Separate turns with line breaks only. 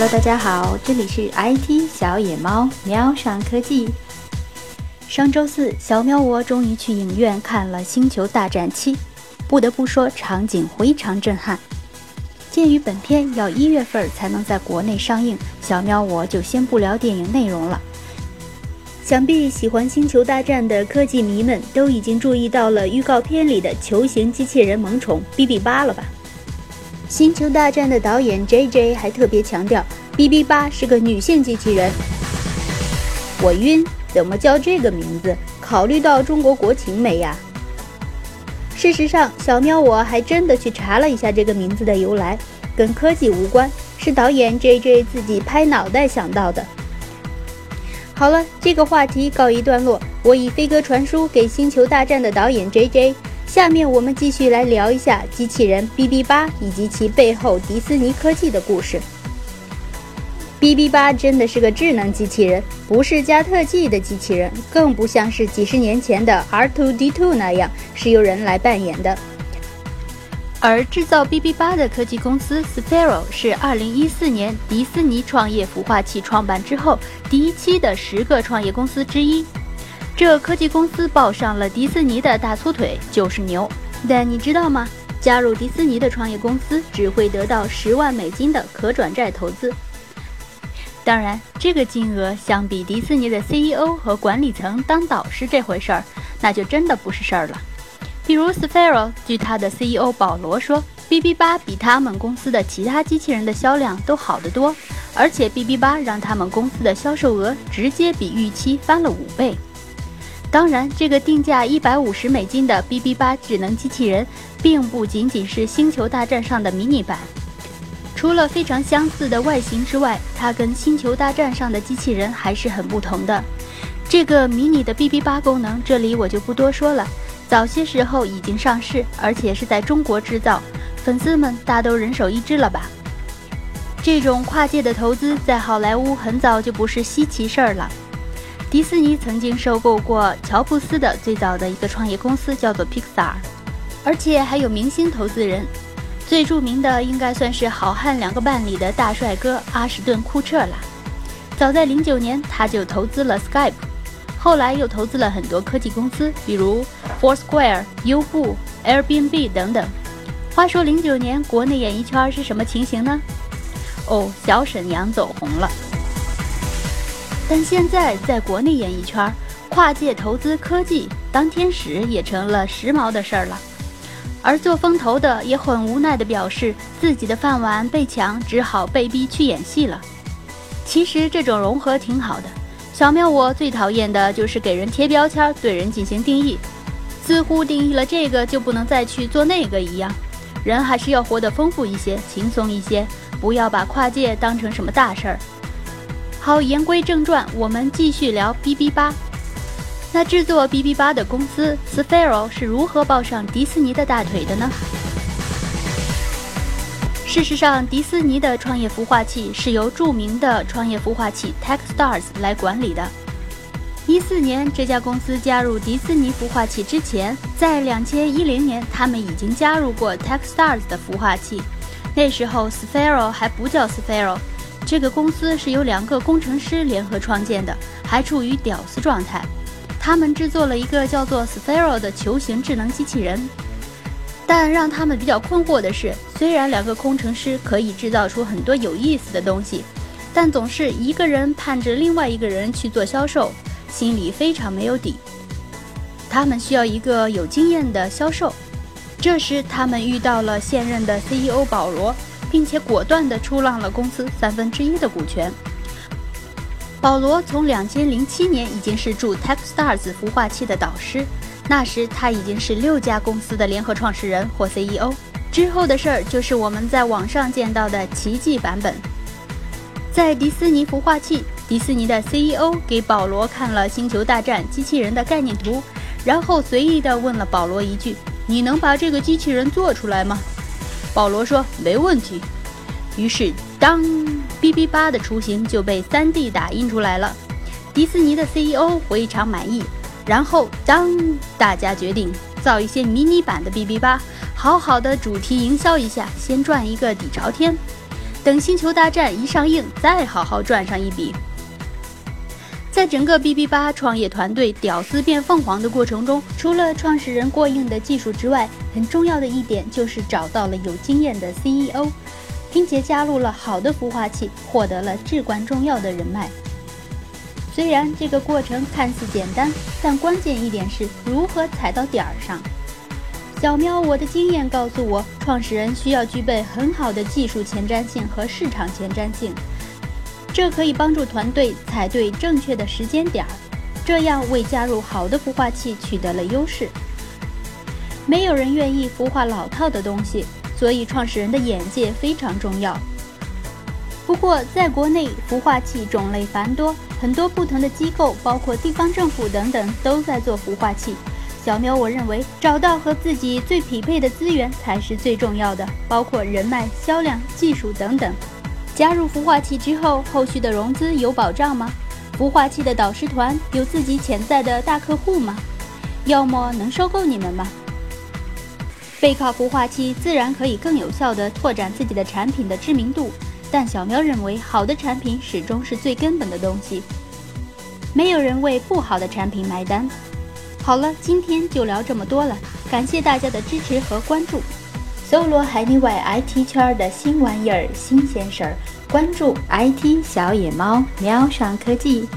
Hello，大家好，这里是 IT 小野猫喵上科技。上周四，小喵我终于去影院看了《星球大战七》，不得不说，场景非常震撼。鉴于本片要一月份才能在国内上映，小喵我就先不聊电影内容了。想必喜欢《星球大战》的科技迷们都已经注意到了预告片里的球形机器人萌宠 BB 八了吧？《星球大战》的导演 J.J. 还特别强调，BB 八是个女性机器人。我晕，怎么叫这个名字？考虑到中国国情没呀？事实上，小喵我还真的去查了一下这个名字的由来，跟科技无关，是导演 J.J. 自己拍脑袋想到的。好了，这个话题告一段落。我以飞鸽传书给《星球大战》的导演 J.J. 下面我们继续来聊一下机器人 BB 八以及其背后迪斯尼科技的故事。BB 八真的是个智能机器人，不是加特技的机器人，更不像是几十年前的 R2D2 那样是由人来扮演的。而制造 BB 八的科技公司 Sparrow 是2014年迪士尼创业孵化器创办之后第一期的十个创业公司之一。这科技公司抱上了迪士尼的大粗腿就是牛。但你知道吗？加入迪士尼的创业公司只会得到十万美金的可转债投资。当然，这个金额相比迪士尼的 CEO 和管理层当导师这回事儿，那就真的不是事儿了。比如 Sphero，据他的 CEO 保罗说，BB 八比他们公司的其他机器人的销量都好得多，而且 BB 八让他们公司的销售额直接比预期翻了五倍。当然，这个定价一百五十美金的 BB 八智能机器人，并不仅仅是星球大战上的迷你版，除了非常相似的外形之外，它跟星球大战上的机器人还是很不同的。这个迷你的 BB 八功能，这里我就不多说了。早些时候已经上市，而且是在中国制造，粉丝们大都人手一只了吧？这种跨界的投资在好莱坞很早就不是稀奇事儿了。迪士尼曾经收购过乔布斯的最早的一个创业公司，叫做 Pixar，而且还有明星投资人，最著名的应该算是《好汉两个半》里的大帅哥阿什顿·库彻了。早在零九年，他就投资了 Skype。后来又投资了很多科技公司，比如 Foursquare、优步、Airbnb 等等。话说零九年国内演艺圈是什么情形呢？哦，小沈阳走红了。但现在在国内演艺圈，跨界投资科技当天使也成了时髦的事儿了。而做风投的也很无奈地表示，自己的饭碗被抢，只好被逼去演戏了。其实这种融合挺好的。小喵，我最讨厌的就是给人贴标签，对人进行定义，似乎定义了这个就不能再去做那个一样。人还是要活得丰富一些，轻松一些，不要把跨界当成什么大事儿。好，言归正传，我们继续聊 BB 八。那制作 BB 八的公司 Sphero 是如何抱上迪士尼的大腿的呢？事实上，迪士尼的创业孵化器是由著名的创业孵化器 TechStars 来管理的。一四年，这家公司加入迪士尼孵化器之前，在两千一零年，他们已经加入过 TechStars 的孵化器。那时候，Sphero 还不叫 Sphero，这个公司是由两个工程师联合创建的，还处于屌丝状态。他们制作了一个叫做 Sphero 的球形智能机器人。但让他们比较困惑的是，虽然两个工程师可以制造出很多有意思的东西，但总是一个人盼着另外一个人去做销售，心里非常没有底。他们需要一个有经验的销售。这时，他们遇到了现任的 CEO 保罗，并且果断地出让了公司三分之一的股权。保罗从2007年已经是驻 TechStars 孵化器的导师。那时他已经是六家公司的联合创始人或 CEO。之后的事儿就是我们在网上见到的奇迹版本。在迪士尼孵化器，迪士尼的 CEO 给保罗看了《星球大战》机器人的概念图，然后随意地问了保罗一句：“你能把这个机器人做出来吗？”保罗说：“没问题。”于是，当 BB 八的雏形就被 3D 打印出来了。迪士尼的 CEO 非常满意。然后，当大家决定造一些迷你版的 BB 八，好好的主题营销一下，先赚一个底朝天。等《星球大战》一上映，再好好赚上一笔。在整个 BB 八创业团队屌丝变凤凰的过程中，除了创始人过硬的技术之外，很重要的一点就是找到了有经验的 CEO，并且加入了好的孵化器，获得了至关重要的人脉。虽然这个过程看似简单，但关键一点是如何踩到点儿上。小喵，我的经验告诉我，创始人需要具备很好的技术前瞻性和市场前瞻性。这可以帮助团队踩对正确的时间点儿，这样为加入好的孵化器取得了优势。没有人愿意孵化老套的东西，所以创始人的眼界非常重要。不过，在国内孵化器种类繁多，很多不同的机构，包括地方政府等等，都在做孵化器。小喵，我认为找到和自己最匹配的资源才是最重要的，包括人脉、销量、技术等等。加入孵化器之后，后续的融资有保障吗？孵化器的导师团有自己潜在的大客户吗？要么能收购你们吗？背靠孵化器自然可以更有效地拓展自己的产品的知名度，但小喵认为好的产品始终是最根本的东西，没有人为不好的产品买单。好了，今天就聊这么多了，感谢大家的支持和关注。搜罗海内外 IT 圈的新玩意儿、新鲜事儿，关注 IT 小野猫，喵上科技。